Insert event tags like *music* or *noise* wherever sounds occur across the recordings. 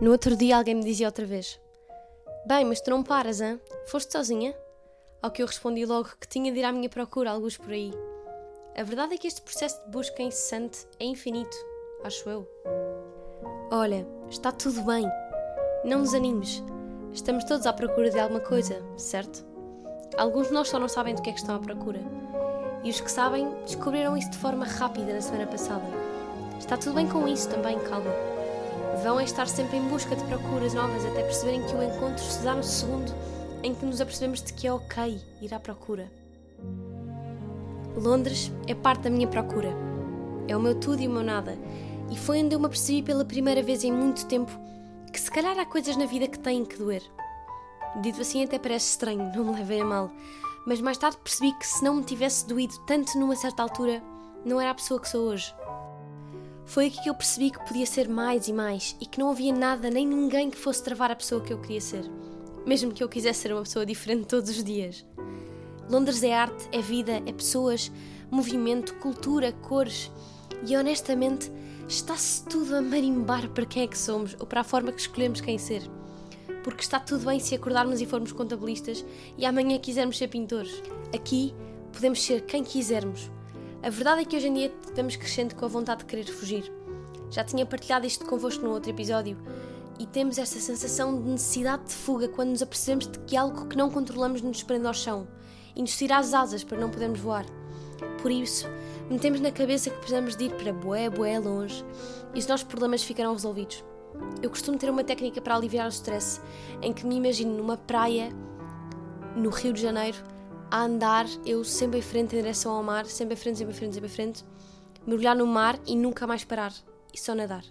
No outro dia alguém me dizia outra vez: Bem, mas tu não paras, hã? Foste sozinha? Ao que eu respondi logo que tinha de ir à minha procura, alguns por aí. A verdade é que este processo de busca incessante é infinito, acho eu. Olha, está tudo bem. Não nos animes. Estamos todos à procura de alguma coisa, certo? Alguns de nós só não sabem do que é que estão à procura. E os que sabem descobriram isso de forma rápida na semana passada. Está tudo bem com isso também, calma. Vão é estar sempre em busca de procuras novas até perceberem que o encontro se dá no segundo em que nos apercebemos de que é ok ir à procura. Londres é parte da minha procura. É o meu tudo e o meu nada. E foi onde eu me apercebi pela primeira vez em muito tempo que se calhar há coisas na vida que têm que doer. Dito assim até parece estranho, não me levei a mal. Mas mais tarde percebi que se não me tivesse doído tanto numa certa altura, não era a pessoa que sou hoje. Foi aqui que eu percebi que podia ser mais e mais e que não havia nada nem ninguém que fosse travar a pessoa que eu queria ser, mesmo que eu quisesse ser uma pessoa diferente todos os dias. Londres é arte, é vida, é pessoas, movimento, cultura, cores e honestamente está-se tudo a marimbar para quem é que somos ou para a forma que escolhemos quem ser. Porque está tudo bem se acordarmos e formos contabilistas e amanhã quisermos ser pintores. Aqui podemos ser quem quisermos a verdade é que hoje em dia estamos crescendo com a vontade de querer fugir. Já tinha partilhado isto convosco no outro episódio e temos esta sensação de necessidade de fuga quando nos apercebemos de que algo que não controlamos nos prende ao chão e nos tira as asas para não podermos voar. Por isso, metemos na cabeça que precisamos de ir para bué, bué longe e os nossos problemas ficarão resolvidos. Eu costumo ter uma técnica para aliviar o stress em que me imagino numa praia no Rio de Janeiro a andar, eu sempre em frente em direção ao mar, sempre em frente, sempre em frente, sempre em frente, mergulhar no mar e nunca mais parar. E só nadar.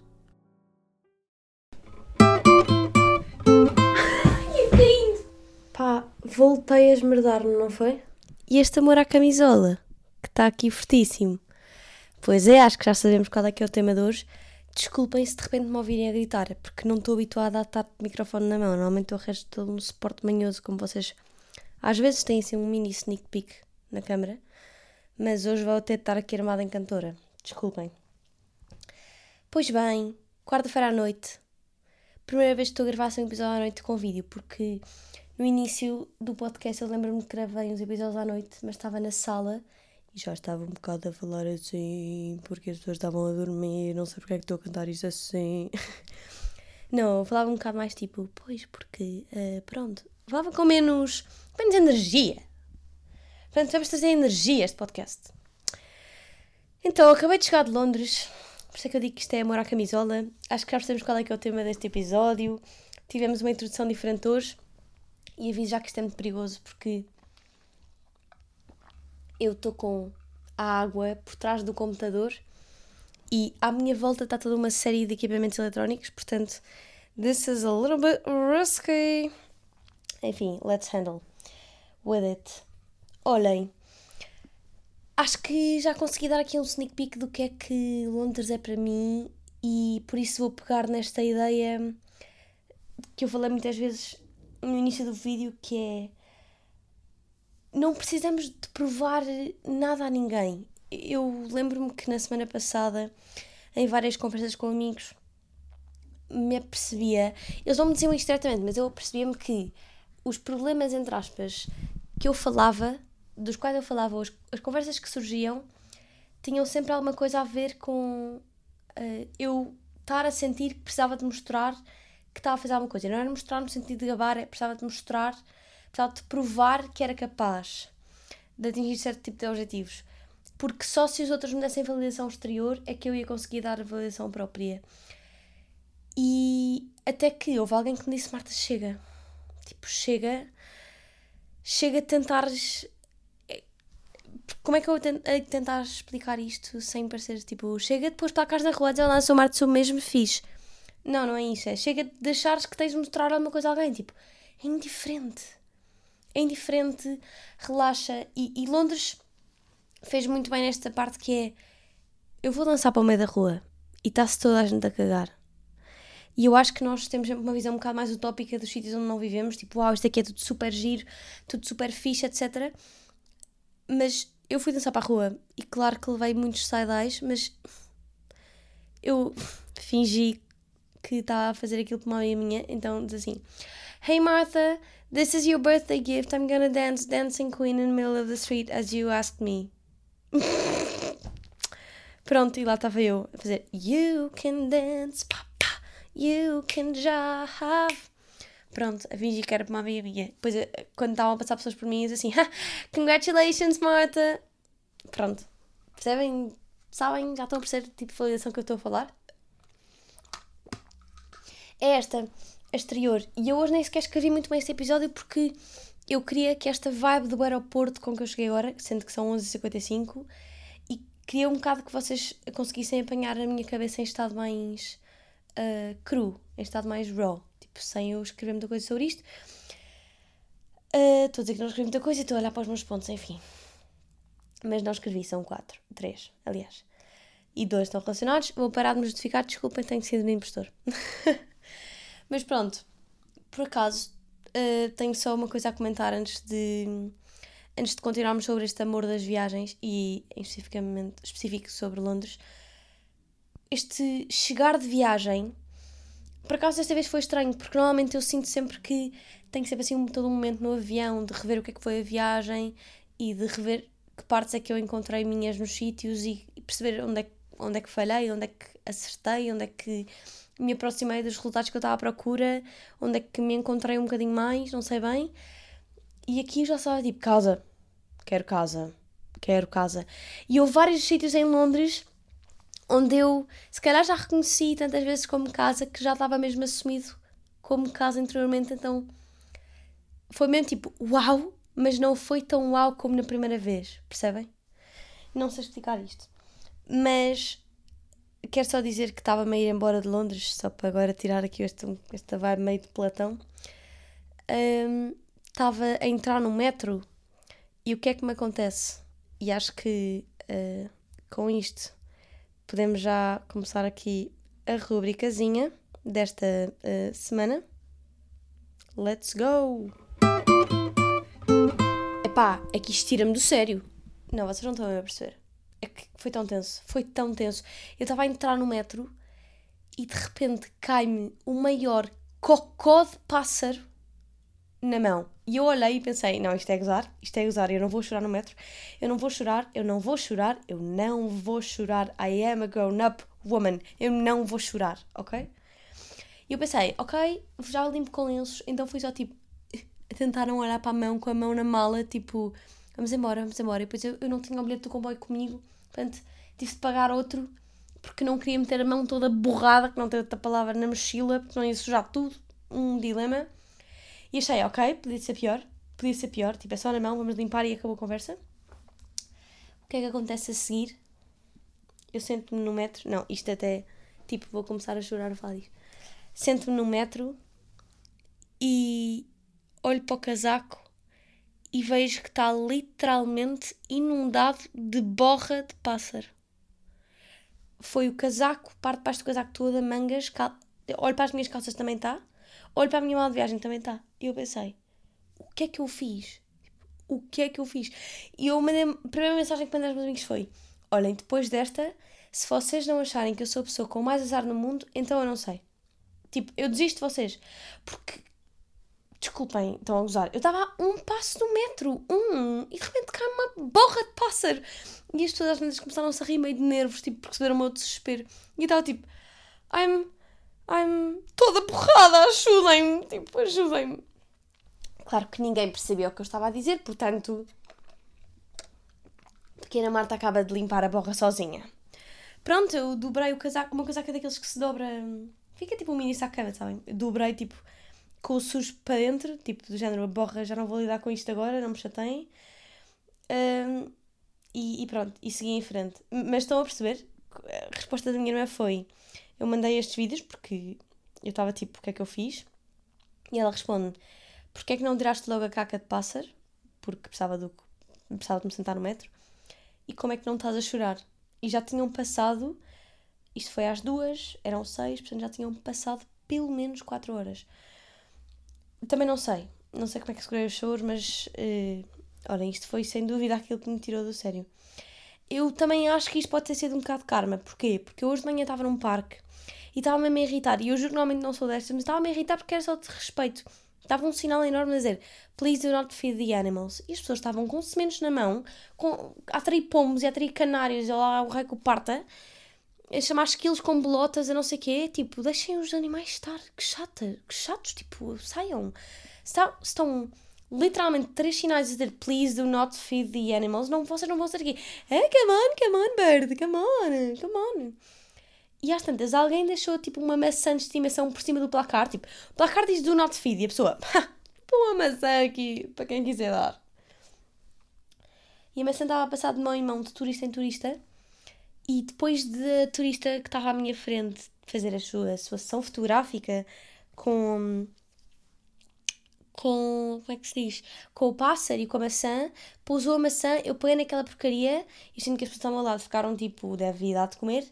Pá, voltei a esmerdar-me, não foi? E este amor à camisola, que está aqui fortíssimo. Pois é, acho que já sabemos qual é que é o tema de hoje. Desculpem se de repente me ouvirem a gritar, porque não estou habituada a estar com o microfone na mão. Normalmente o resto todo um suporte manhoso, como vocês às vezes tem assim um mini sneak peek na câmera, mas hoje vou de estar aqui armada em cantora. Desculpem. Pois bem, quarta-feira à noite. Primeira vez que estou a gravar um episódio à noite com vídeo, porque no início do podcast eu lembro-me que gravei uns episódios à noite, mas estava na sala e já estava um bocado a falar assim, porque as pessoas estavam a dormir, não sei porque é que estou a cantar isto assim. *laughs* não, eu falava um bocado mais tipo, pois, porque, uh, pronto, falava com menos menos energia. Portanto, vamos trazer energia a este podcast. Então, acabei de chegar de Londres, por isso é que eu digo que isto é amor à camisola. Acho que já percebemos qual é que é o tema deste episódio. Tivemos uma introdução diferente hoje e aviso já que isto é muito perigoso porque eu estou com a água por trás do computador e à minha volta está toda uma série de equipamentos eletrónicos, portanto, this is a little bit risky. Enfim, let's handle with it. Olhem, acho que já consegui dar aqui um sneak peek do que é que Londres é para mim e por isso vou pegar nesta ideia que eu falei muitas vezes no início do vídeo que é não precisamos de provar nada a ninguém. Eu lembro-me que na semana passada, em várias conversas com amigos, me apercebia, eles não me diziam isto diretamente, mas eu percebia-me que os problemas, entre aspas, que eu falava, dos quais eu falava, as, as conversas que surgiam, tinham sempre alguma coisa a ver com uh, eu estar a sentir que precisava de mostrar que estava a fazer alguma coisa. Não era mostrar no sentido de gabar, é precisava de mostrar, precisava de provar que era capaz de atingir certo tipo de objetivos. Porque só se os outros me dessem validação exterior é que eu ia conseguir dar a validação própria. E até que houve alguém que me disse: Marta, chega. Tipo, chega chega a tentar. Eh, como é que eu de tentar explicar isto sem parecer tipo. Chega depois para a casa na rua a dizer lá, sou Marte, sou mesmo fixe. Não, não é isso. É chega de achares que tens de mostrar alguma coisa a alguém. Tipo, é indiferente. É indiferente, relaxa. E, e Londres fez muito bem nesta parte que é. Eu vou dançar para o meio da rua e está-se toda a gente a cagar. E eu acho que nós temos uma visão um bocado mais utópica dos sítios onde não vivemos, tipo, uau, isto aqui é tudo super giro, tudo super fixe, etc. Mas eu fui dançar para a rua e claro que levei muitos side-eyes, mas eu fingi que estava a fazer aquilo para uma amiga minha, então diz assim: Hey Martha, this is your birthday gift. I'm gonna dance Dancing Queen in the middle of the street as you asked me. *laughs* Pronto, e lá estava eu a fazer You can dance, papa, you can jive. Pronto, a fingir que era para uma amiga minha. Depois, eh, quando estavam a passar pessoas por mim, eu assim, *laughs* Congratulations, Martha! Pronto. Percebem? Sabem? Já estão a perceber o tipo de validação que eu estou a falar? É esta, a exterior. E eu hoje nem sequer escrevi muito bem este episódio porque eu queria que esta vibe do aeroporto com que eu cheguei agora, sendo que são 11h55, e queria um bocado que vocês conseguissem apanhar a minha cabeça em estado mais uh, cru, em estado mais raw, tipo, sem eu escrever muita coisa sobre isto. Uh, estou a dizer que não escrevi muita coisa e estou a olhar para os meus pontos, enfim. Mas não escrevi, são quatro, três, aliás. E dois estão relacionados. Vou parar de me justificar, desculpem, tenho sido meu impostor. *laughs* Mas pronto, por acaso, uh, tenho só uma coisa a comentar antes de, antes de continuarmos sobre este amor das viagens e especificamente específico sobre Londres. Este chegar de viagem, por acaso desta vez foi estranho, porque normalmente eu sinto sempre que tenho sempre assim um, todo um momento no avião de rever o que é que foi a viagem e de rever que partes é que eu encontrei minhas nos sítios e, e perceber onde é, onde é que falhei, onde é que acertei, onde é que me aproximei dos resultados que eu estava à procura, onde é que me encontrei um bocadinho mais, não sei bem. E aqui eu já estava tipo, casa, quero casa, quero casa. E houve vários sítios em Londres onde eu, se calhar, já reconheci tantas vezes como casa que já estava mesmo assumido como casa anteriormente, então foi mesmo tipo, uau, mas não foi tão uau como na primeira vez, percebem? Não sei explicar isto. Mas quero só dizer que estava meio ir embora de Londres, só para agora tirar aqui este, esta vibe meio de Platão. Um, estava a entrar no metro e o que é que me acontece? E acho que uh, com isto podemos já começar aqui a rubricazinha desta uh, semana. Let's go! Epá, é que isto tira-me do sério. Não, vocês não estão a perceber. É que foi tão tenso, foi tão tenso. Eu estava a entrar no metro e de repente cai-me o maior cocó de pássaro na mão. E eu olhei e pensei: não, isto é gozar, isto é gozar, eu não vou chorar no metro, eu não vou chorar, eu não vou chorar, eu não vou chorar. I am a grown-up woman, eu não vou chorar, ok? E eu pensei: ok, já limpo com lenços, então fui só tipo. *laughs* Tentaram olhar para a mão com a mão na mala, tipo, vamos embora, vamos embora. E depois eu, eu não tinha o bilhete do comboio comigo, Portanto, tive de pagar outro porque não queria meter a mão toda borrada, que não tem outra palavra na mochila, porque não ia sujar tudo. Um dilema. E achei, ok, podia ser pior. Podia ser pior. Tipo, é só na mão, vamos limpar e acabou a conversa. O que é que acontece a seguir? Eu sento-me no metro. Não, isto até. Tipo, vou começar a chorar a falar disto. Sento-me no metro e olho para o casaco e vejo que está literalmente inundado de borra de pássaro. Foi o casaco, parte de baixo do casaco toda, mangas, cal... olho para as minhas calças também está, olho para a minha mala de viagem também está. E eu pensei, o que é que eu fiz? O que é que eu fiz? E eu mandei, a primeira mensagem que mandei aos meus amigos foi: olhem, depois desta, se vocês não acharem que eu sou a pessoa com mais azar no mundo, então eu não sei. Tipo, eu desisto de vocês. Porque Desculpem, estão a gozar. Eu estava a um passo do metro, um, e de repente cai uma borra de pássaro. E as pessoas às vezes começaram-se a rir meio de nervos, tipo, perceberam o meu desespero. E eu estava tipo, I'm, I'm toda porrada, ajudem-me, tipo, ajudem-me. Claro que ninguém percebeu o que eu estava a dizer, portanto, a pequena Marta acaba de limpar a borra sozinha. Pronto, eu dobrei o casaco, uma casaca daqueles que se dobra, fica tipo um mini saco sabem? Dobrei tipo com o sujo para dentro, tipo do género, a borra, já não vou lidar com isto agora, não me chateiem. Um, e, e, pronto, e segui em frente. Mas estão a perceber? A resposta da minha irmã foi: eu mandei estes vídeos porque eu estava tipo, o que é que eu fiz? E ela responde: porquê é que não tiraste logo a caca de pássaro? Porque precisava, do, precisava de me sentar no metro. E como é que não estás a chorar? E já tinham passado, isto foi às duas, eram seis, portanto já tinham passado pelo menos quatro horas. Também não sei. Não sei como é que segurei os choros, mas. Uh, olha, isto foi sem dúvida aquilo que me tirou do sério. Eu também acho que isto pode ter sido um bocado karma. Porquê? Porque hoje de manhã estava num parque e estava-me a irritar. E eu juro que normalmente não sou destas, mas estava-me a irritar porque era só de respeito. Estava um sinal enorme a dizer Please do not feed the animals. E as pessoas estavam com sementes na mão, com, a atrair pombos e a atrair canários, e lá o rei que parta, a chamar esquilos com bolotas, a não sei o quê. Tipo, deixem os animais estar. Que chata, que chatos, tipo, saiam. Estão, estão literalmente três sinais a dizer Please do not feed the animals. Não, vocês não vão ser aqui. Hey, come on, come on, bird, come on, come on. E às tantas, alguém deixou tipo uma maçã de estimação por cima do placar. Tipo, o placar diz do not feed e a pessoa, põe uma maçã aqui para quem quiser dar. E a maçã estava a passar de mão em mão, de turista em turista. E depois da turista que estava à minha frente fazer a sua, a sua sessão fotográfica com. Com. Como é que se diz? Com o pássaro e com a maçã, pousou a maçã, eu peguei naquela porcaria e sinto que as pessoas ao meu lado ficaram tipo, deve dar de comer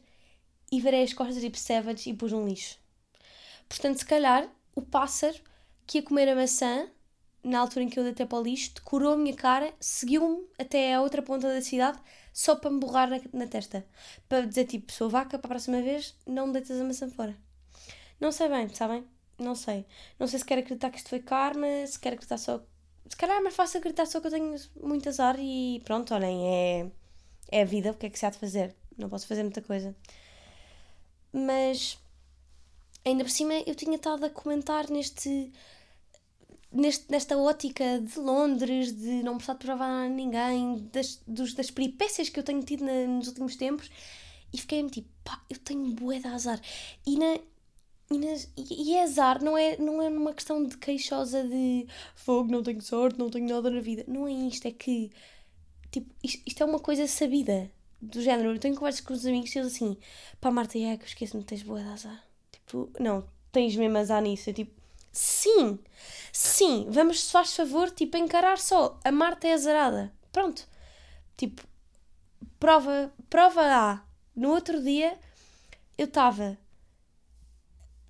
e virei as costas tipo savage e pus um lixo. Portanto, se calhar, o pássaro que ia comer a maçã, na altura em que eu deitei para o lixo, decorou a minha cara, seguiu-me até a outra ponta da cidade, só para me borrar na, na testa. Para dizer, tipo, sou vaca, para a próxima vez, não me deitas a maçã fora. Não sei bem, sabem? Não sei. Não sei se quero acreditar que isto foi karma, se quero acreditar só... Se calhar é mais fácil acreditar só que eu tenho muito azar e pronto, olhem, é, é a vida, o que é que se há de fazer? Não posso fazer muita coisa mas ainda por cima eu tinha estado a comentar neste, neste nesta ótica de Londres, de não precisar de provar a ninguém, das, dos, das peripécias que eu tenho tido na, nos últimos tempos, e fiquei-me tipo, pá, eu tenho bué de azar. E, na, e, é azar, não é, não é uma questão de queixosa de fogo, não tenho sorte, não tenho nada na vida. Não é isto, é que tipo, isto, isto é uma coisa sabida do género, eu tenho conversas com os amigos e eles assim, pá Marta, é que esqueço-me, tens boa de azar. Tipo, não, tens mesmo azar nisso. Eu tipo, sim, sim, vamos, se faz favor, tipo, encarar só, a Marta é azarada. Pronto. Tipo, prova, prova A. No outro dia, eu estava,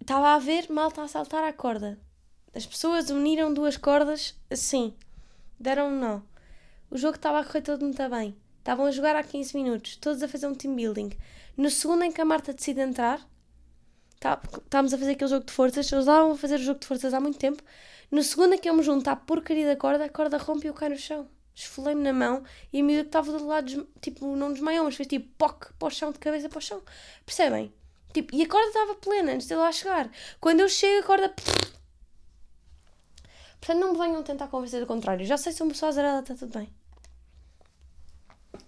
estava a ver malta a saltar a corda. As pessoas uniram duas cordas assim, deram um nó. O jogo estava a correr todo muito bem. Estavam a jogar há 15 minutos, todos a fazer um team building. No segundo em que a Marta decide entrar, tá, estávamos a fazer aquele jogo de forças, eles estavam a fazer o jogo de forças há muito tempo. No segundo em que eu me junto à porcaria da corda, a corda rompe e eu caio no chão. Esfolei-me na mão e a miúda que estava do lado, tipo, não desmaiou, mas fez tipo poc para o chão, de cabeça para o chão. Percebem? Tipo, e a corda estava plena antes de eu lá chegar. Quando eu chego, a corda. Portanto, não me venham tentar convencer do contrário. Já sei se uma pessoa azarada está tudo bem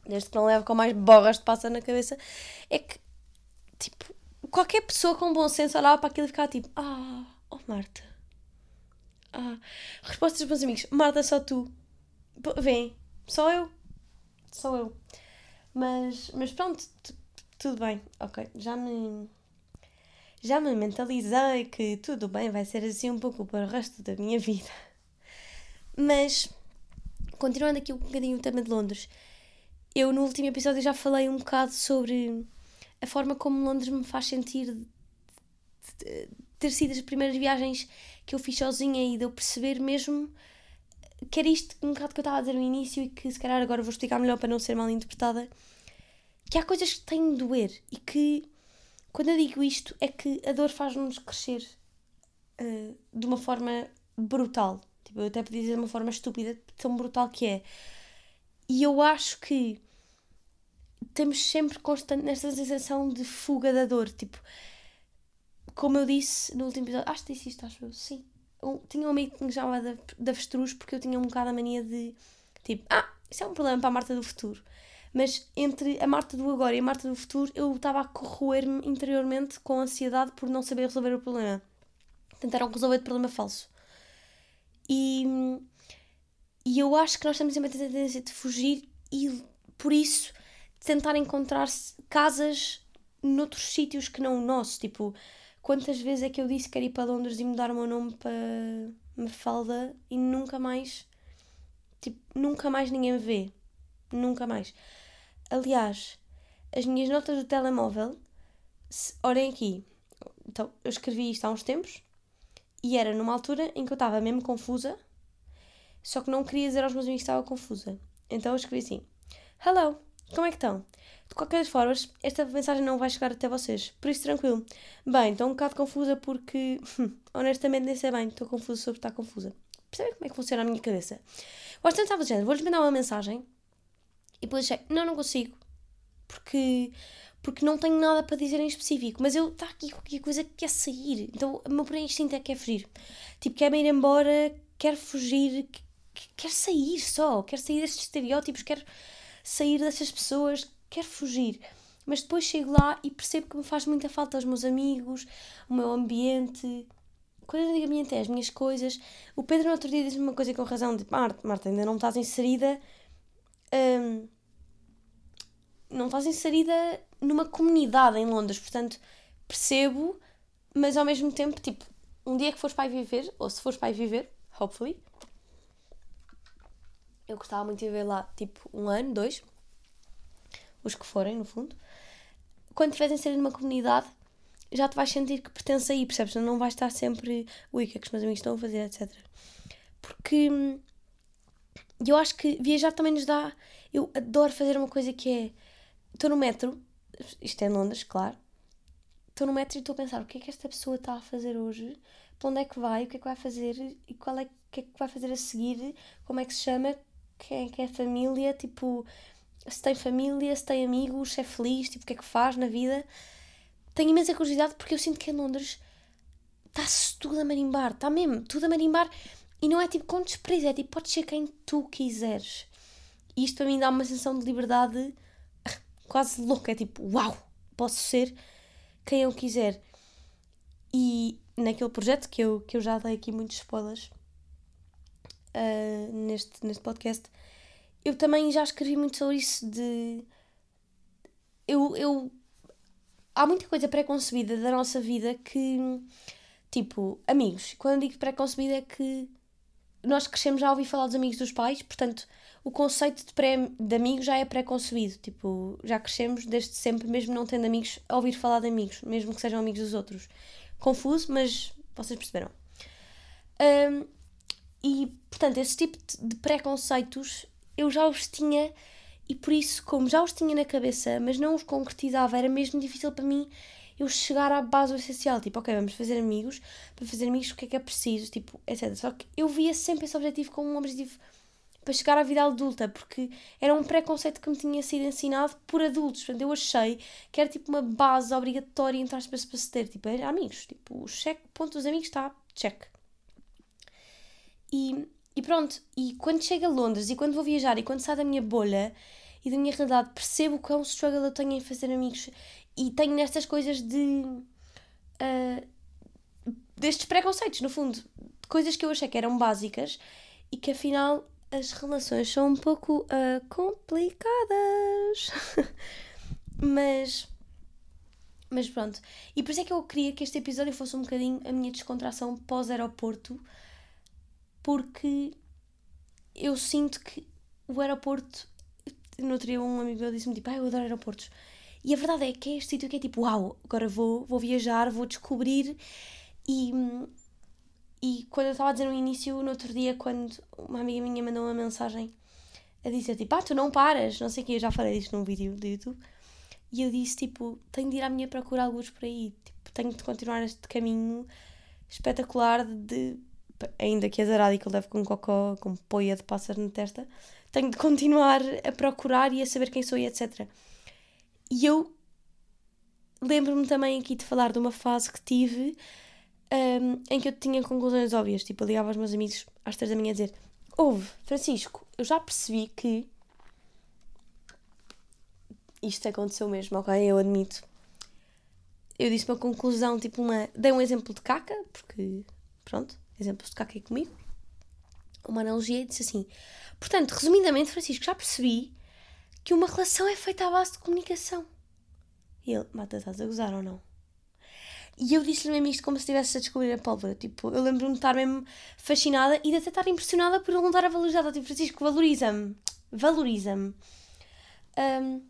desde que não leve com mais borras de passa na cabeça, é que, tipo, qualquer pessoa com bom senso olhava para aquilo e ficava tipo, ah, oh Marta. Ah, respostas dos meus amigos, Marta, só tu. Vem, só eu. Só eu. Mas, mas pronto, tudo bem, ok. Já me. Já me mentalizei que tudo bem, vai ser assim um pouco para o resto da minha vida. Mas, continuando aqui um bocadinho o tema de Londres, eu no último episódio já falei um bocado sobre a forma como Londres me faz sentir ter sido as primeiras viagens que eu fiz sozinha e de eu perceber mesmo que era isto um bocado que eu estava a dizer no início e que se calhar agora vou explicar melhor para não ser mal interpretada que há coisas que têm de doer e que quando eu digo isto é que a dor faz-nos crescer uh, de uma forma brutal tipo, eu até podia dizer de uma forma estúpida tão brutal que é e eu acho que temos sempre constante nesta sensação de fuga da dor. Tipo, como eu disse no último episódio, acho que disse isto, acho eu, sim. Eu tinha um amigo que me chamava de avestruz porque eu tinha um bocado a mania de tipo, ah, isso é um problema para a Marta do futuro. Mas entre a Marta do agora e a Marta do futuro, eu estava a corroer-me interiormente com ansiedade por não saber resolver o problema. Tentaram resolver o problema falso. E e eu acho que nós temos sempre a tendência de fugir e, por isso, tentar encontrar casas noutros sítios que não o nosso. Tipo, quantas vezes é que eu disse que quero ir para Londres e mudar o meu nome para Mafalda e nunca mais, tipo, nunca mais ninguém me vê. Nunca mais. Aliás, as minhas notas do telemóvel, se, olhem aqui, então, eu escrevi isto há uns tempos e era numa altura em que eu estava mesmo confusa só que não queria dizer aos meus amigos que estava confusa. Então eu escrevi assim: Hello, como é que estão? De qualquer forma, esta mensagem não vai chegar até vocês, por isso tranquilo. Bem, estou um bocado confusa porque, honestamente, nem sei bem, estou confusa sobre estar confusa. Percebem como é que funciona a minha cabeça? Tanto de género, vou-lhes mandar uma mensagem e depois achei, não, não consigo, porque, porque não tenho nada para dizer em específico, mas eu, está aqui qualquer coisa que quer sair, então o meu primeiro instinto é que quer fugir. Tipo, quer-me ir embora, quer fugir, quer sair só, quer sair destes estereótipos, quer sair dessas pessoas, quer fugir. Mas depois chego lá e percebo que me faz muita falta os meus amigos, o meu ambiente. Quando eu digo ambiente é as minhas coisas. O Pedro no outro dia disse-me uma coisa com razão de Marta, Marta, ainda não estás inserida. Hum, não estás inserida numa comunidade em Londres, portanto percebo, mas ao mesmo tempo, tipo, um dia que fores para viver, ou se fores para viver, hopefully, eu gostava muito de viver lá, tipo, um ano, dois, os que forem, no fundo. Quando estiveres inserido numa comunidade, já te vais sentir que pertence aí, percebes? Não vais estar sempre, ui, o que é que os meus amigos estão a fazer, etc. Porque hum, eu acho que viajar também nos dá. Eu adoro fazer uma coisa que é. Estou no metro, isto é em Londres, claro. Estou no metro e estou a pensar o que é que esta pessoa está a fazer hoje, para onde é que vai, o que é que vai fazer e qual é, que é que vai fazer a seguir, como é que se chama, quem é que é família, tipo, se tem família, se tem amigos, se é feliz, tipo, o que é que faz na vida. Tenho imensa curiosidade porque eu sinto que em Londres está-se tudo a marimbar, está mesmo, tudo a marimbar. E não é tipo com desprezo, é tipo, podes ser quem tu quiseres. E isto para mim dá uma sensação de liberdade quase louca, é tipo, uau, posso ser quem eu quiser. E naquele projeto que eu, que eu já dei aqui muitos spoilers uh, neste, neste podcast, eu também já escrevi muito sobre isso de. Eu, eu. Há muita coisa pré-concebida da nossa vida que. Tipo, amigos. Quando digo pré-concebida é que nós crescemos já a ouvir falar dos amigos dos pais, portanto, o conceito de, pré, de amigos já é pré-concebido. Tipo, já crescemos desde sempre, mesmo não tendo amigos, a ouvir falar de amigos, mesmo que sejam amigos dos outros. Confuso, mas vocês perceberam. Um, e, portanto, esse tipo de preconceitos eu já os tinha e por isso, como já os tinha na cabeça, mas não os concretizava, era mesmo difícil para mim eu chegar à base do essencial. Tipo, ok, vamos fazer amigos, para fazer amigos o que é que é preciso, tipo, etc. Só que eu via sempre esse objetivo como um objetivo para chegar à vida adulta, porque era um preconceito que me tinha sido ensinado por adultos. Portanto, eu achei que era tipo uma base obrigatória entre aspas para se ter, tipo, era amigos. Tipo, cheque, ponto dos amigos está, check. E, e pronto, e quando chego a Londres e quando vou viajar e quando saio da minha bolha e da minha realidade, percebo um struggle eu tenho em fazer amigos e tenho nestas coisas de. Uh, destes preconceitos, no fundo, coisas que eu achei que eram básicas e que afinal as relações são um pouco uh, complicadas. *laughs* mas. Mas pronto. E por isso é que eu queria que este episódio fosse um bocadinho a minha descontração pós-aeroporto porque eu sinto que o aeroporto. No outro dia, um amigo meu disse-me tipo, ah, eu adoro aeroportos. E a verdade é que é este sítio que é tipo, uau, agora vou, vou viajar, vou descobrir. E, e quando eu estava a dizer no início, no outro dia, quando uma amiga minha mandou uma mensagem a dizer tipo, ah, tu não paras, não sei o que, eu já falei disto num vídeo do YouTube. E eu disse tipo, tenho de ir à minha procura alguns por aí, tipo, tenho de continuar este caminho espetacular de ainda que azarado e que eu levo com cocó, com poia de pássaro na testa, tenho de continuar a procurar e a saber quem sou e etc. E eu lembro-me também aqui de falar de uma fase que tive um, em que eu tinha conclusões óbvias. Tipo, eu ligava aos meus amigos às três da manhã a dizer: Ouve, Francisco, eu já percebi que. Isto aconteceu mesmo, ok? Eu admito. Eu disse uma conclusão, tipo, uma. Dei um exemplo de caca, porque. Pronto exemplos de cá aqui comigo, uma analogia e disse assim: Portanto, resumidamente, Francisco, já percebi que uma relação é feita à base de comunicação. E ele, mata, estás a gozar ou não? E eu disse-lhe mesmo isto como se estivesse a descobrir a pólvora. Tipo, eu lembro-me de estar mesmo fascinada e de até estar impressionada por ele não estar a valorizar. Tipo, Francisco, valoriza-me. Valoriza-me. Um,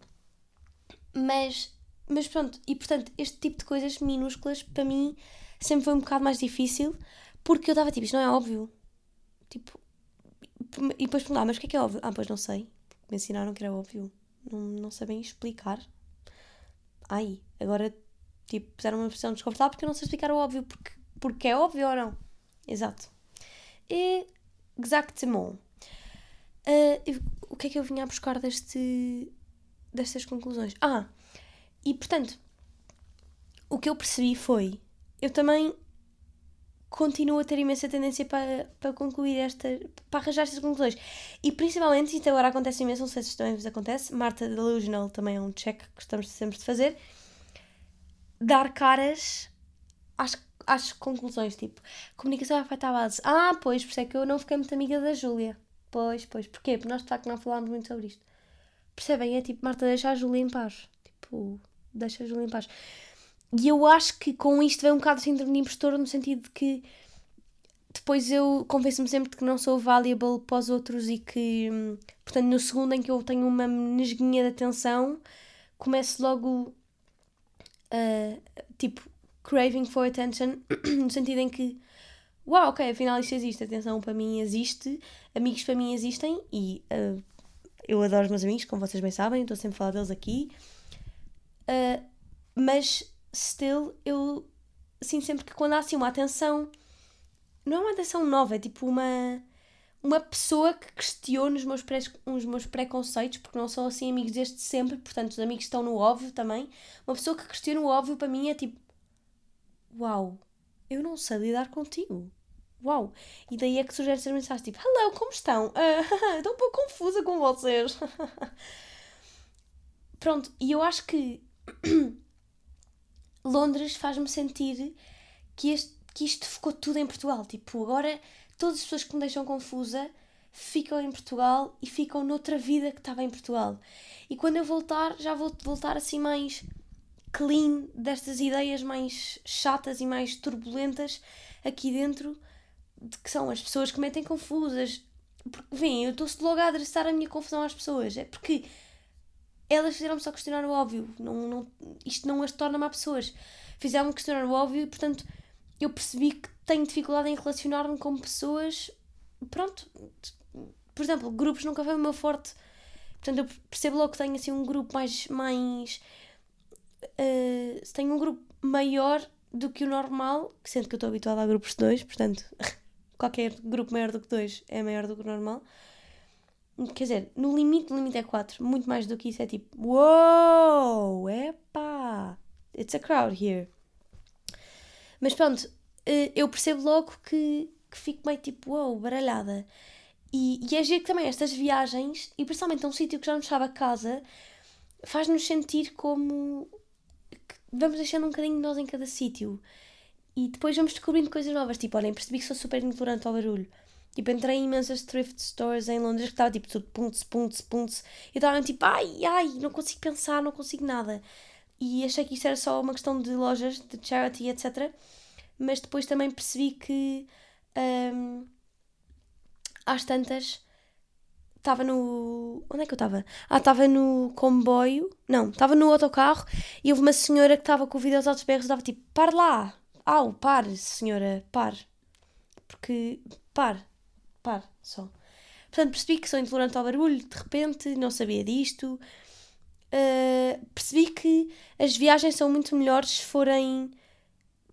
mas, mas pronto, e portanto, este tipo de coisas minúsculas para mim sempre foi um bocado mais difícil porque eu estava tipo, isto não é óbvio. Tipo, e depois perguntar, mas o que é que é óbvio? Ah, pois não sei. Me ensinaram que era óbvio. não, não sabem explicar. Ai, agora tipo, puseram uma posição desconfortável porque eu não sei explicar o óbvio, porque, porque é óbvio ou não. Exato. E, exactement. Uh, o que é que eu vinha a buscar deste, destas conclusões? Ah, e portanto, o que eu percebi foi, eu também continuo a ter imensa tendência para, para concluir esta, para arranjar estas conclusões. E principalmente, isto agora acontece imenso, não sei se também vos acontece, Marta Delusional também é um check que estamos sempre de fazer, dar caras às, às conclusões, tipo, comunicação afeta a base. Ah, pois, por isso é que eu não fiquei muito amiga da Júlia. Pois, pois, porquê? Porque nós de facto não falámos muito sobre isto. Percebem? É tipo, Marta, deixa a Júlia em paz. Tipo, deixa a Júlia em paz. E eu acho que com isto vem um bocado de síndrome de impostor, no sentido de que depois eu convenço-me sempre de que não sou valuable para os outros e que, portanto, no segundo em que eu tenho uma nesguinha de atenção, começo logo uh, tipo craving for attention, *clears throat* no sentido em que uau, ok, afinal isto existe, atenção para mim existe, amigos para mim existem e uh, eu adoro os meus amigos, como vocês bem sabem, estou sempre a falar deles aqui, uh, mas still, eu sinto sempre que quando há assim uma atenção, não é uma atenção nova, é tipo uma, uma pessoa que questiona os meus, pré, os meus preconceitos, porque não são assim amigos desde sempre, portanto os amigos estão no óbvio também. Uma pessoa que questiona o óbvio para mim é tipo: Uau, eu não sei lidar contigo. Uau! E daí é que surgem essas mensagens tipo: Hello, como estão? Uh, *laughs* estou um pouco confusa com vocês. *laughs* Pronto, e eu acho que *clears throat* Londres faz-me sentir que, este, que isto ficou tudo em Portugal. Tipo, agora todas as pessoas que me deixam confusa ficam em Portugal e ficam noutra vida que estava em Portugal. E quando eu voltar, já vou voltar assim mais clean destas ideias mais chatas e mais turbulentas aqui dentro, de que são as pessoas que metem confusas. Porque, vem, eu estou-se logo a adressar a minha confusão às pessoas. É porque elas fizeram-me só questionar o óbvio. Não, não, isto não as torna má pessoas. Fizeram-me questionar o óbvio e, portanto, eu percebi que tenho dificuldade em relacionar-me com pessoas. Pronto. Por exemplo, grupos nunca foi o meu forte. Portanto, eu percebo logo que tenho assim um grupo mais. mais uh, tenho um grupo maior do que o normal, sendo que eu estou habituada a grupos de dois, portanto, *laughs* qualquer grupo maior do que dois é maior do que o normal. Quer dizer, no limite, o limite é 4. Muito mais do que isso é tipo, uou, epá, it's a crowd here. Mas pronto, eu percebo logo que, que fico meio tipo, uou, baralhada. E, e é giro que também estas viagens, e principalmente a um sítio que já nos estava a casa, faz-nos sentir como vamos deixando um bocadinho de nós em cada sítio. E depois vamos descobrindo coisas novas. Tipo, olhem, percebi que sou super intolerante ao barulho. Tipo, entrei em imensas thrift stores em Londres que estava tipo tudo punts, punts, punts. E estava tipo, ai, ai, não consigo pensar, não consigo nada. E achei que isso era só uma questão de lojas, de charity, etc. Mas depois também percebi que um, às tantas estava no. Onde é que eu estava? Ah, estava no comboio. Não, estava no autocarro e houve uma senhora que estava com o vídeo aos altos berros e estava tipo, par lá! Au, pare, senhora, pare. Porque, pare par, só. Portanto, percebi que sou intolerante ao barulho, de repente, não sabia disto. Uh, percebi que as viagens são muito melhores se forem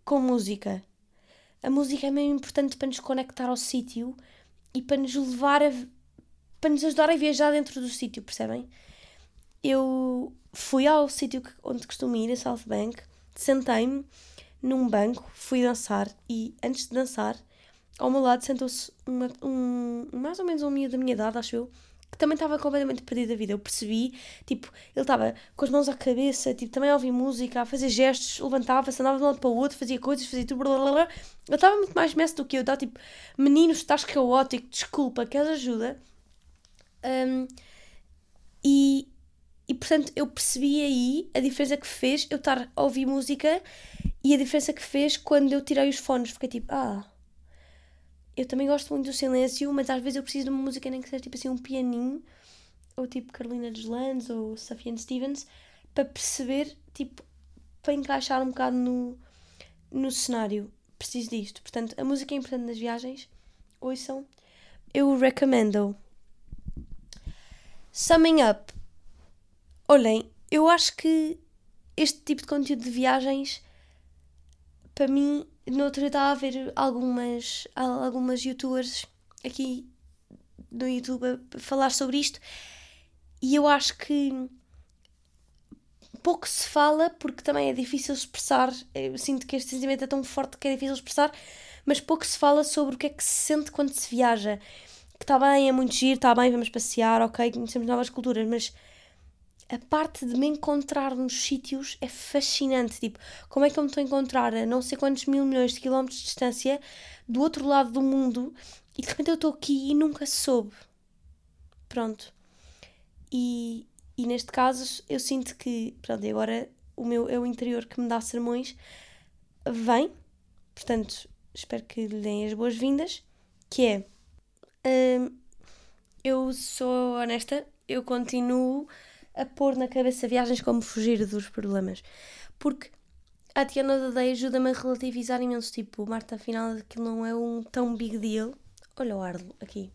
com música. A música é mesmo importante para nos conectar ao sítio e para nos levar a. para nos ajudar a viajar dentro do sítio, percebem? Eu fui ao sítio onde costumo ir, a South Bank, sentei-me num banco, fui dançar e antes de dançar ao meu lado sentou-se um, mais ou menos um miúdo da minha idade, acho eu, que também estava completamente perdido da vida. Eu percebi, tipo, ele estava com as mãos à cabeça, tipo, também a ouvir música, a fazer gestos, levantava-se, andava de um lado para o outro, fazia coisas, fazia tudo, blá, blá, blá. Ele estava muito mais mess do que eu, estava tipo, menino, estás caótico, desculpa, queres ajuda? Um, e, e portanto eu percebi aí a diferença que fez eu estar a ouvir música e a diferença que fez quando eu tirei os fones. Fiquei tipo, ah, eu também gosto muito do silêncio, mas às vezes eu preciso de uma música nem que seja tipo assim um pianinho, ou tipo Carolina Deslandes ou Safiane Stevens, para perceber, tipo, para encaixar um bocado no, no cenário. Preciso disto. Portanto, a música é importante nas viagens. Ouçam. Eu recomendo. Summing up. olhem, eu acho que este tipo de conteúdo de viagens, para mim, no outro estava a ver algumas, algumas youtubers aqui no YouTube a falar sobre isto e eu acho que pouco se fala porque também é difícil expressar. Eu sinto que este sentimento é tão forte que é difícil expressar, mas pouco se fala sobre o que é que se sente quando se viaja. Que está bem, é muito giro, está bem, vamos passear, ok, conhecemos novas culturas, mas a parte de me encontrar nos sítios é fascinante. Tipo, como é que eu me estou a encontrar a não sei quantos mil milhões de quilómetros de distância do outro lado do mundo e de repente eu estou aqui e nunca soube. Pronto. E, e neste caso eu sinto que, pronto, agora o meu é o interior que me dá sermões, vem, portanto, espero que lhe deem as boas-vindas, que é, hum, eu sou honesta, eu continuo a pôr na cabeça viagens como fugir dos problemas, porque a Tiana da Day ajuda-me a relativizar imenso, tipo, Marta, afinal aquilo não é um tão big deal, olha o Arlo aqui,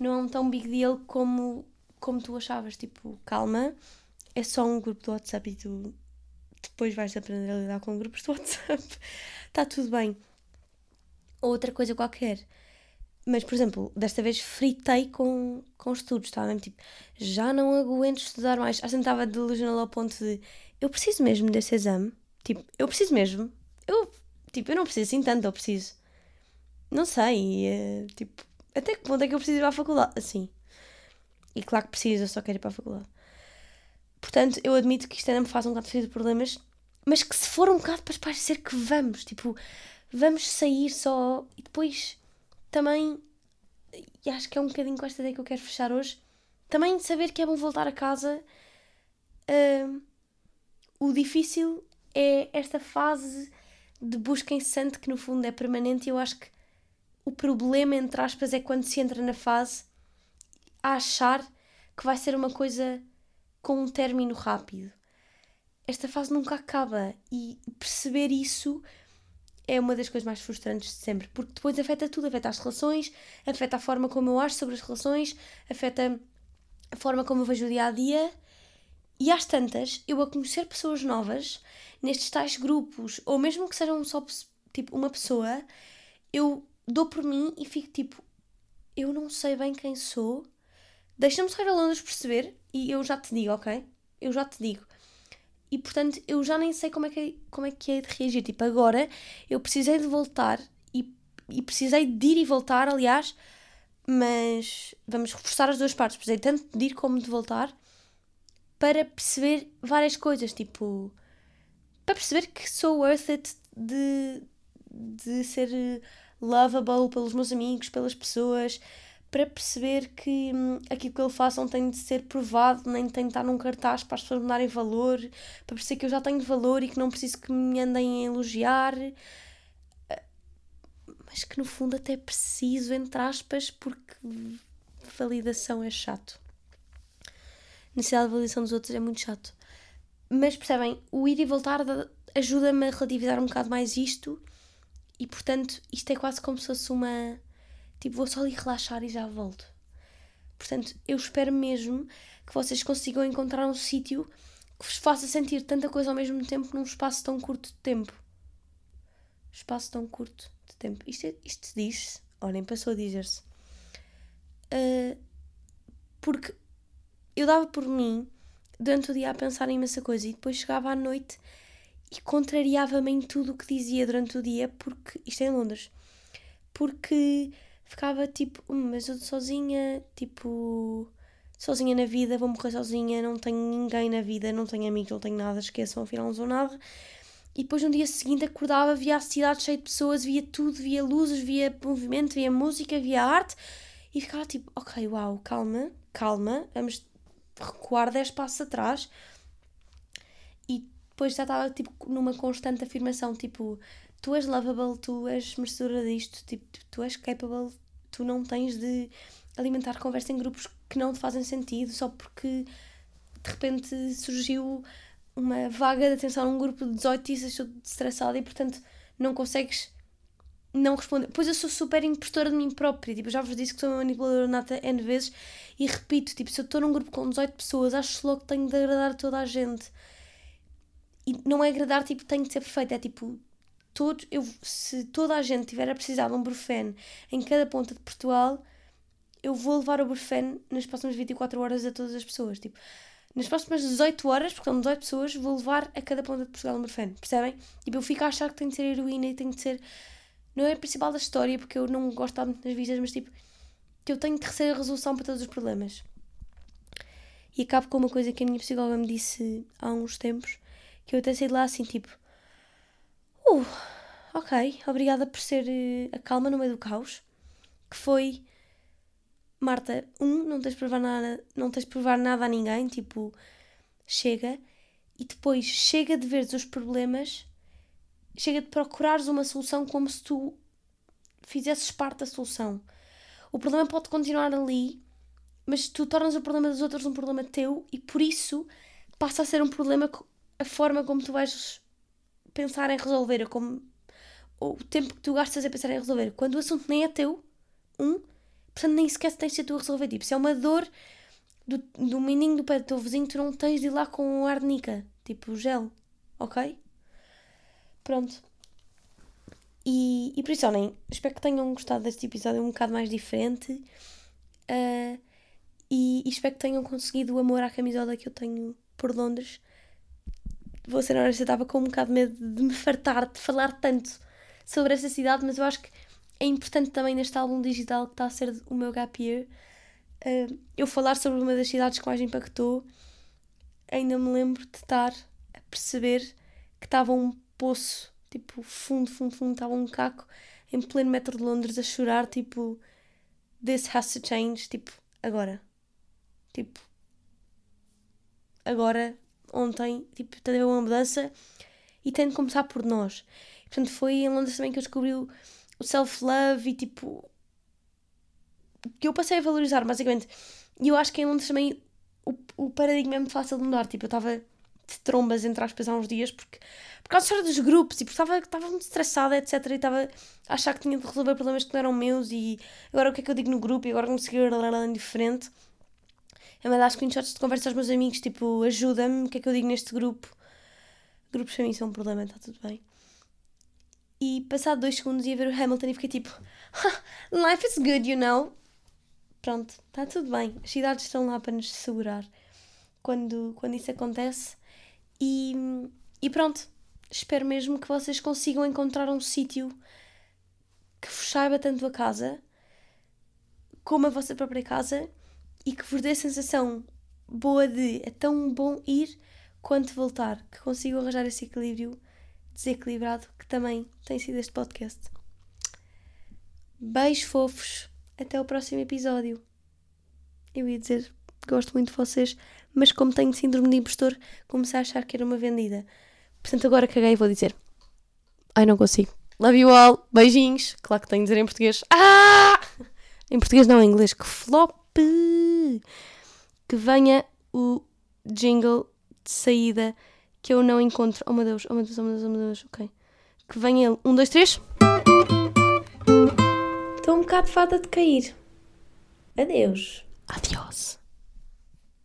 não é um tão big deal como como tu achavas, tipo, calma, é só um grupo do WhatsApp e tu depois vais aprender a lidar com grupos do *laughs* WhatsApp. Está tudo bem. Outra coisa qualquer. Mas, por exemplo, desta vez fritei com, com estudos, estava mesmo tipo, já não aguento estudar mais. Vezes estava delusional ao ponto de, eu preciso mesmo desse exame. Tipo, eu preciso mesmo. Eu, tipo, eu não preciso assim tanto, eu preciso. Não sei, é, tipo, até que ponto é que eu preciso ir à faculdade? Assim, e claro que preciso, eu só quero ir para a faculdade. Portanto, eu admito que isto ainda me faz um bocado de problemas, mas que se for um bocado para parecer que vamos, tipo, vamos sair só e depois também, e acho que é um bocadinho com esta ideia que eu quero fechar hoje, também saber que é bom voltar a casa. Uh, o difícil é esta fase de busca incessante que no fundo é permanente e eu acho que o problema, entre aspas, é quando se entra na fase a achar que vai ser uma coisa com um término rápido. Esta fase nunca acaba e perceber isso é uma das coisas mais frustrantes de sempre, porque depois afeta tudo, afeta as relações, afeta a forma como eu acho sobre as relações, afeta a forma como eu vejo o dia a dia. E às tantas, eu a conhecer pessoas novas nestes tais grupos, ou mesmo que sejam só tipo uma pessoa, eu dou por mim e fico tipo, eu não sei bem quem sou, Deixa-me só ir a Londres perceber e eu já te digo, ok? Eu já te digo. E portanto, eu já nem sei como é que, como é, que é de reagir. Tipo, agora eu precisei de voltar e, e precisei de ir e voltar, aliás, mas vamos reforçar as duas partes. Precisei tanto de ir como de voltar para perceber várias coisas, tipo, para perceber que sou worth it de, de ser lovable pelos meus amigos, pelas pessoas, para perceber que hum, aquilo que ele faça não tem de ser provado, nem tem de estar num cartaz para as pessoas me darem valor, para perceber que eu já tenho valor e que não preciso que me andem a elogiar, ah, mas que no fundo até preciso, entre aspas, porque validação é chato. Necessidade de validação dos outros é muito chato. Mas percebem, o ir e voltar ajuda-me a relativizar um bocado mais isto e portanto isto é quase como se fosse uma Tipo, vou só ali relaxar e já volto. Portanto, eu espero mesmo que vocês consigam encontrar um sítio que vos faça sentir tanta coisa ao mesmo tempo num espaço tão curto de tempo. Espaço tão curto de tempo. Isto, é, isto diz-se, olhem, passou a dizer-se. Uh, porque eu dava por mim durante o dia a pensar em imensa coisa e depois chegava à noite e contrariava-me em tudo o que dizia durante o dia, porque isto é em Londres. Porque ficava tipo, hum, mas eu sozinha, tipo, sozinha na vida, vou morrer sozinha, não tenho ninguém na vida, não tenho amigos, não tenho nada, esqueçam, afinal não sou nada. E depois no dia seguinte acordava, via a cidade cheia de pessoas, via tudo, via luzes, via movimento, via música, via arte, e ficava tipo, ok, uau, calma, calma, vamos recuar 10 passos atrás. E depois já estava tipo numa constante afirmação, tipo, tu és lovable, tu és merecedora disto, tipo, tu és capable, tu não tens de alimentar conversa em grupos que não te fazem sentido só porque de repente surgiu uma vaga de atenção num grupo de 18 e deixou estressado e portanto não consegues não responder. Pois eu sou super impostora de mim própria. Tipo, já vos disse que sou manipuladora nata N vezes e repito, tipo, se eu estou num grupo com 18 pessoas, acho logo que tenho de agradar toda a gente. E não é agradar, tipo, tenho de ser perfeita. É tipo, eu, se toda a gente tiver a precisar de um Brufen em cada ponta de Portugal, eu vou levar o Brufen nas próximas 24 horas a todas as pessoas. Tipo, nas próximas 18 horas, porque são 18 pessoas, vou levar a cada ponta de Portugal um Brufen. Percebem? Tipo, eu fico a achar que tenho de ser heroína e tenho de ser. Não é a principal da história, porque eu não gosto de muito nas vistas, mas tipo, que eu tenho de receber a resolução para todos os problemas. E acabo com uma coisa que a minha psicóloga me disse há uns tempos, que eu até saí de lá assim, tipo, uh, ok, obrigada por ser uh, a calma no meio do caos, que foi, Marta, um, não tens de provar nada, não tens de provar nada a ninguém, tipo, chega, e depois chega de veres os problemas, chega de procurares uma solução como se tu fizesses parte da solução. O problema pode continuar ali, mas tu tornas o problema dos outros um problema teu e por isso passa a ser um problema a forma como tu vais pensar em resolver, ou como ou o tempo que tu gastas a pensar em resolver. Quando o assunto nem é teu, um, portanto nem sequer tens de ser tu a resolver. Tipo, se é uma dor do, do menino do pé do teu vizinho, tu não tens de ir lá com arnica, tipo gel, ok? Pronto. E, e por isso, olhem, espero que tenham gostado deste episódio um bocado mais diferente. Uh, e, e, espero que tenham conseguido o amor à camisola que eu tenho por Londres. Vou ser honesta, estava com um bocado de medo de me fartar de falar tanto sobre essa cidade, mas eu acho que é importante também neste álbum digital que está a ser o meu gap year uh, eu falar sobre uma das cidades que mais impactou. Ainda me lembro de estar a perceber que estava um poço tipo, fundo, fundo, fundo, estava um caco em pleno metro de Londres a chorar, tipo, this has to change, tipo, agora. Tipo, agora, ontem, tipo, teve uma mudança e tem de começar por nós. Portanto, foi em Londres também que eu descobri o self-love e, tipo, que eu passei a valorizar, basicamente. E eu acho que em Londres também o, o paradigma é muito fácil de mudar. Tipo, eu estava de trombas, entre aspas, há uns dias, porque por causa dos grupos e porque estava, estava muito estressada, etc. E estava a achar que tinha de resolver problemas que não eram meus e agora o que é que eu digo no grupo e agora não consegui É mandar screenshots de conversa aos meus amigos, tipo, ajuda-me, o que é que eu digo neste grupo. Grupos para mim são um problema, está tudo bem. E passado dois segundos ia ver o Hamilton e fiquei tipo, life is good, you know. Pronto, está tudo bem. As cidades estão lá para nos segurar quando, quando isso acontece. E, e pronto, espero mesmo que vocês consigam encontrar um sítio que vos saiba tanto a casa como a vossa própria casa e que vos dê a sensação boa de é tão bom ir quanto voltar, que consigam arranjar esse equilíbrio desequilibrado que também tem sido este podcast. Beijos fofos, até o próximo episódio. Eu ia dizer gosto muito de vocês, mas como tenho síndrome de impostor, comecei a achar que era uma vendida. Portanto, agora caguei e vou dizer: Ai, não consigo. Love you all. Beijinhos. Claro que tenho de dizer em português. Ah! Em português não, em inglês. Que flop! Que venha o jingle de saída que eu não encontro. Oh meu Deus, oh meu Deus, oh meu Deus, oh meu Deus. Ok. Que venha ele. Um, dois, três. Estou um bocado fada de cair. Adeus. Adiós.